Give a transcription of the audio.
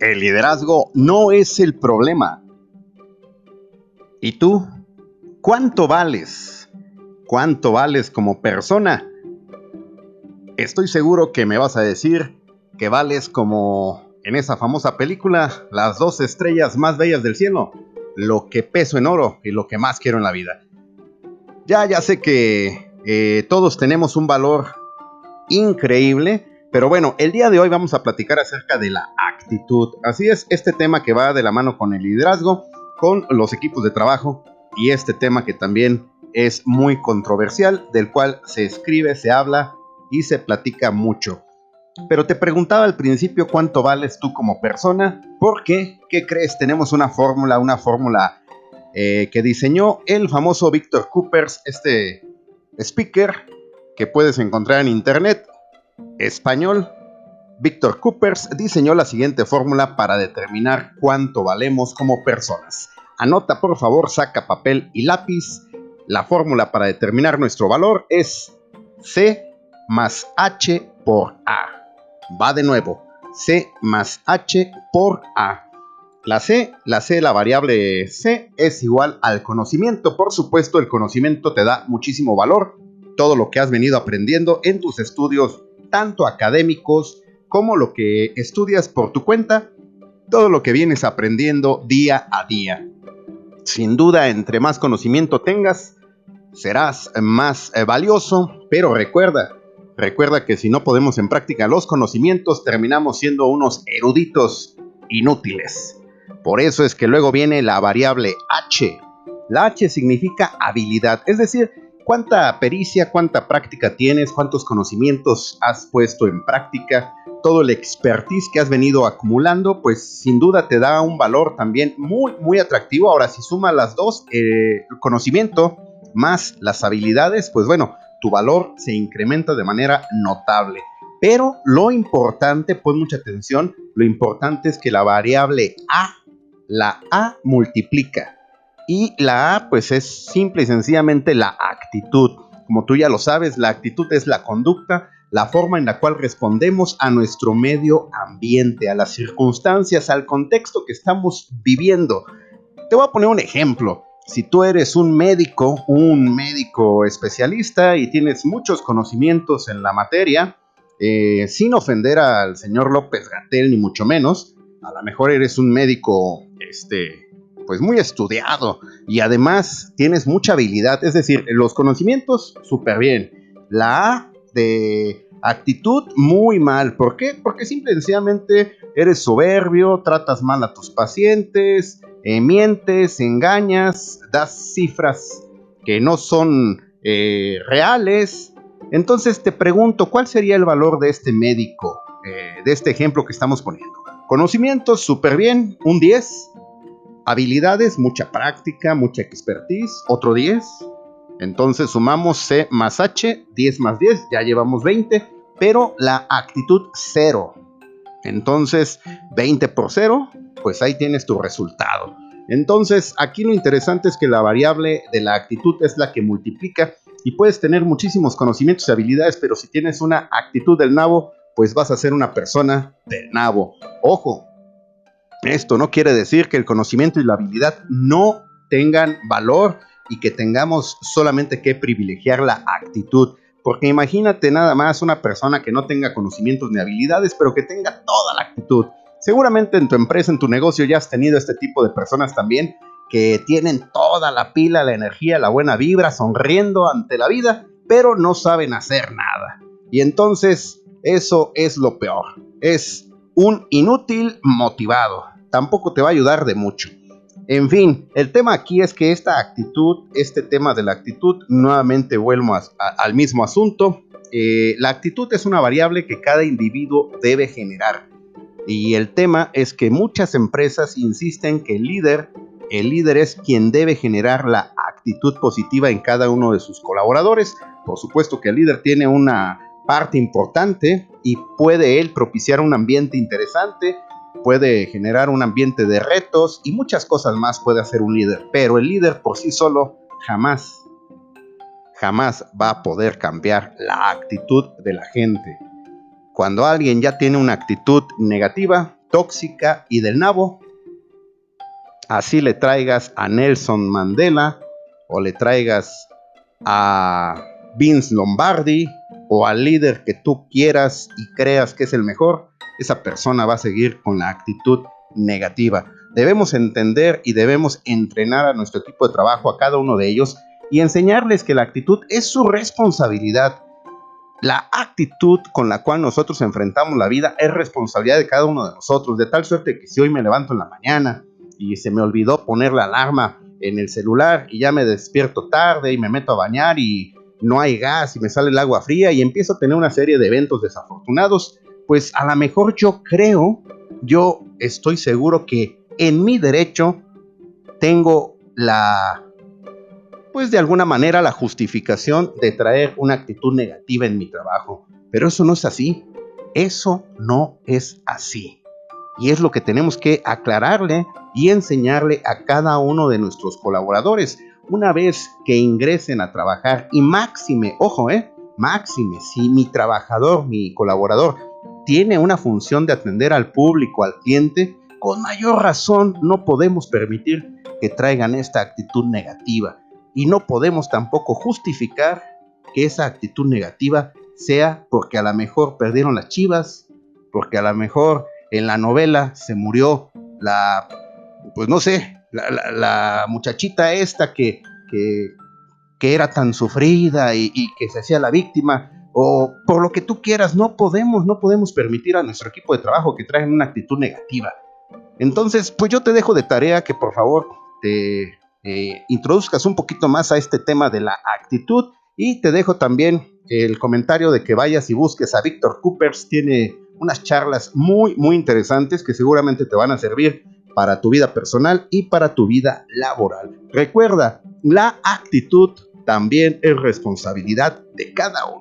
El liderazgo no es el problema. ¿Y tú? ¿Cuánto vales? ¿Cuánto vales como persona? Estoy seguro que me vas a decir que vales como en esa famosa película, las dos estrellas más bellas del cielo, lo que peso en oro y lo que más quiero en la vida. Ya, ya sé que eh, todos tenemos un valor increíble, pero bueno, el día de hoy vamos a platicar acerca de la actitud. Así es, este tema que va de la mano con el liderazgo, con los equipos de trabajo y este tema que también es muy controversial, del cual se escribe, se habla y se platica mucho. Pero te preguntaba al principio cuánto vales tú como persona, porque, ¿qué crees? Tenemos una fórmula, una fórmula eh, que diseñó el famoso Victor Coopers, este speaker que puedes encontrar en internet español, Víctor Coopers diseñó la siguiente fórmula para determinar cuánto valemos como personas. Anota por favor, saca papel y lápiz. La fórmula para determinar nuestro valor es C más H por A. Va de nuevo. C más H por A. La C, la C, la variable C es igual al conocimiento. Por supuesto, el conocimiento te da muchísimo valor. Todo lo que has venido aprendiendo en tus estudios tanto académicos como lo que estudias por tu cuenta, todo lo que vienes aprendiendo día a día. Sin duda, entre más conocimiento tengas, serás más eh, valioso, pero recuerda, recuerda que si no podemos en práctica los conocimientos, terminamos siendo unos eruditos inútiles. Por eso es que luego viene la variable H. La H significa habilidad, es decir, cuánta pericia, cuánta práctica tienes, cuántos conocimientos has puesto en práctica, todo el expertise que has venido acumulando, pues sin duda te da un valor también muy, muy atractivo. Ahora, si suma las dos, eh, el conocimiento más las habilidades, pues bueno, tu valor se incrementa de manera notable. Pero lo importante, pon mucha atención, lo importante es que la variable A, la A multiplica. Y la A, pues es simple y sencillamente la actitud. Como tú ya lo sabes, la actitud es la conducta, la forma en la cual respondemos a nuestro medio ambiente, a las circunstancias, al contexto que estamos viviendo. Te voy a poner un ejemplo. Si tú eres un médico, un médico especialista y tienes muchos conocimientos en la materia, eh, sin ofender al señor López Gatel ni mucho menos, a lo mejor eres un médico este, pues muy estudiado y además tienes mucha habilidad, es decir, los conocimientos súper bien. La A de actitud muy mal, ¿por qué? Porque simplemente eres soberbio, tratas mal a tus pacientes, eh, mientes, engañas, das cifras que no son eh, reales. Entonces te pregunto, ¿cuál sería el valor de este médico, eh, de este ejemplo que estamos poniendo? Conocimientos súper bien, un 10 Habilidades, mucha práctica, mucha expertise, otro 10. Entonces sumamos C más H, 10 más 10, ya llevamos 20, pero la actitud 0. Entonces 20 por 0, pues ahí tienes tu resultado. Entonces aquí lo interesante es que la variable de la actitud es la que multiplica y puedes tener muchísimos conocimientos y habilidades, pero si tienes una actitud del nabo, pues vas a ser una persona del nabo. Ojo, esto no quiere decir que el conocimiento y la habilidad no tengan valor y que tengamos solamente que privilegiar la actitud. Porque imagínate nada más una persona que no tenga conocimientos ni habilidades, pero que tenga toda la actitud. Seguramente en tu empresa, en tu negocio ya has tenido este tipo de personas también que tienen toda la pila, la energía, la buena vibra, sonriendo ante la vida, pero no saben hacer nada. Y entonces eso es lo peor. Es un inútil motivado tampoco te va a ayudar de mucho. En fin, el tema aquí es que esta actitud, este tema de la actitud, nuevamente vuelvo al mismo asunto. Eh, la actitud es una variable que cada individuo debe generar. Y el tema es que muchas empresas insisten que el líder, el líder es quien debe generar la actitud positiva en cada uno de sus colaboradores. Por supuesto que el líder tiene una parte importante y puede él propiciar un ambiente interesante, puede generar un ambiente de retos y muchas cosas más puede hacer un líder, pero el líder por sí solo jamás, jamás va a poder cambiar la actitud de la gente. Cuando alguien ya tiene una actitud negativa, tóxica y del nabo. Así le traigas a Nelson Mandela o le traigas a Vince Lombardi o al líder que tú quieras y creas que es el mejor, esa persona va a seguir con la actitud negativa. Debemos entender y debemos entrenar a nuestro equipo de trabajo, a cada uno de ellos, y enseñarles que la actitud es su responsabilidad. La actitud con la cual nosotros enfrentamos la vida es responsabilidad de cada uno de nosotros, de tal suerte que si hoy me levanto en la mañana y se me olvidó poner la alarma en el celular y ya me despierto tarde y me meto a bañar y no hay gas y me sale el agua fría y empiezo a tener una serie de eventos desafortunados, pues a lo mejor yo creo, yo estoy seguro que en mi derecho tengo la, pues de alguna manera la justificación de traer una actitud negativa en mi trabajo. Pero eso no es así. Eso no es así. Y es lo que tenemos que aclararle y enseñarle a cada uno de nuestros colaboradores una vez que ingresen a trabajar y máxime, ojo, eh, máxime, si mi trabajador, mi colaborador tiene una función de atender al público, al cliente, con mayor razón no podemos permitir que traigan esta actitud negativa. Y no podemos tampoco justificar que esa actitud negativa sea porque a lo mejor perdieron las chivas, porque a lo mejor en la novela se murió la, pues no sé, la, muchachita esta que, que, era tan sufrida y, y, que se hacía la víctima, o por lo que tú quieras, no podemos, no podemos permitir a nuestro equipo de trabajo que traigan una actitud negativa. Entonces, pues yo te dejo de tarea que por favor te eh, introduzcas un poquito más a este tema de la actitud y te dejo también el comentario de que vayas y busques a Víctor Coopers, tiene unas charlas muy, muy interesantes que seguramente te van a servir para tu vida personal y para tu vida laboral. Recuerda, la actitud también es responsabilidad de cada uno.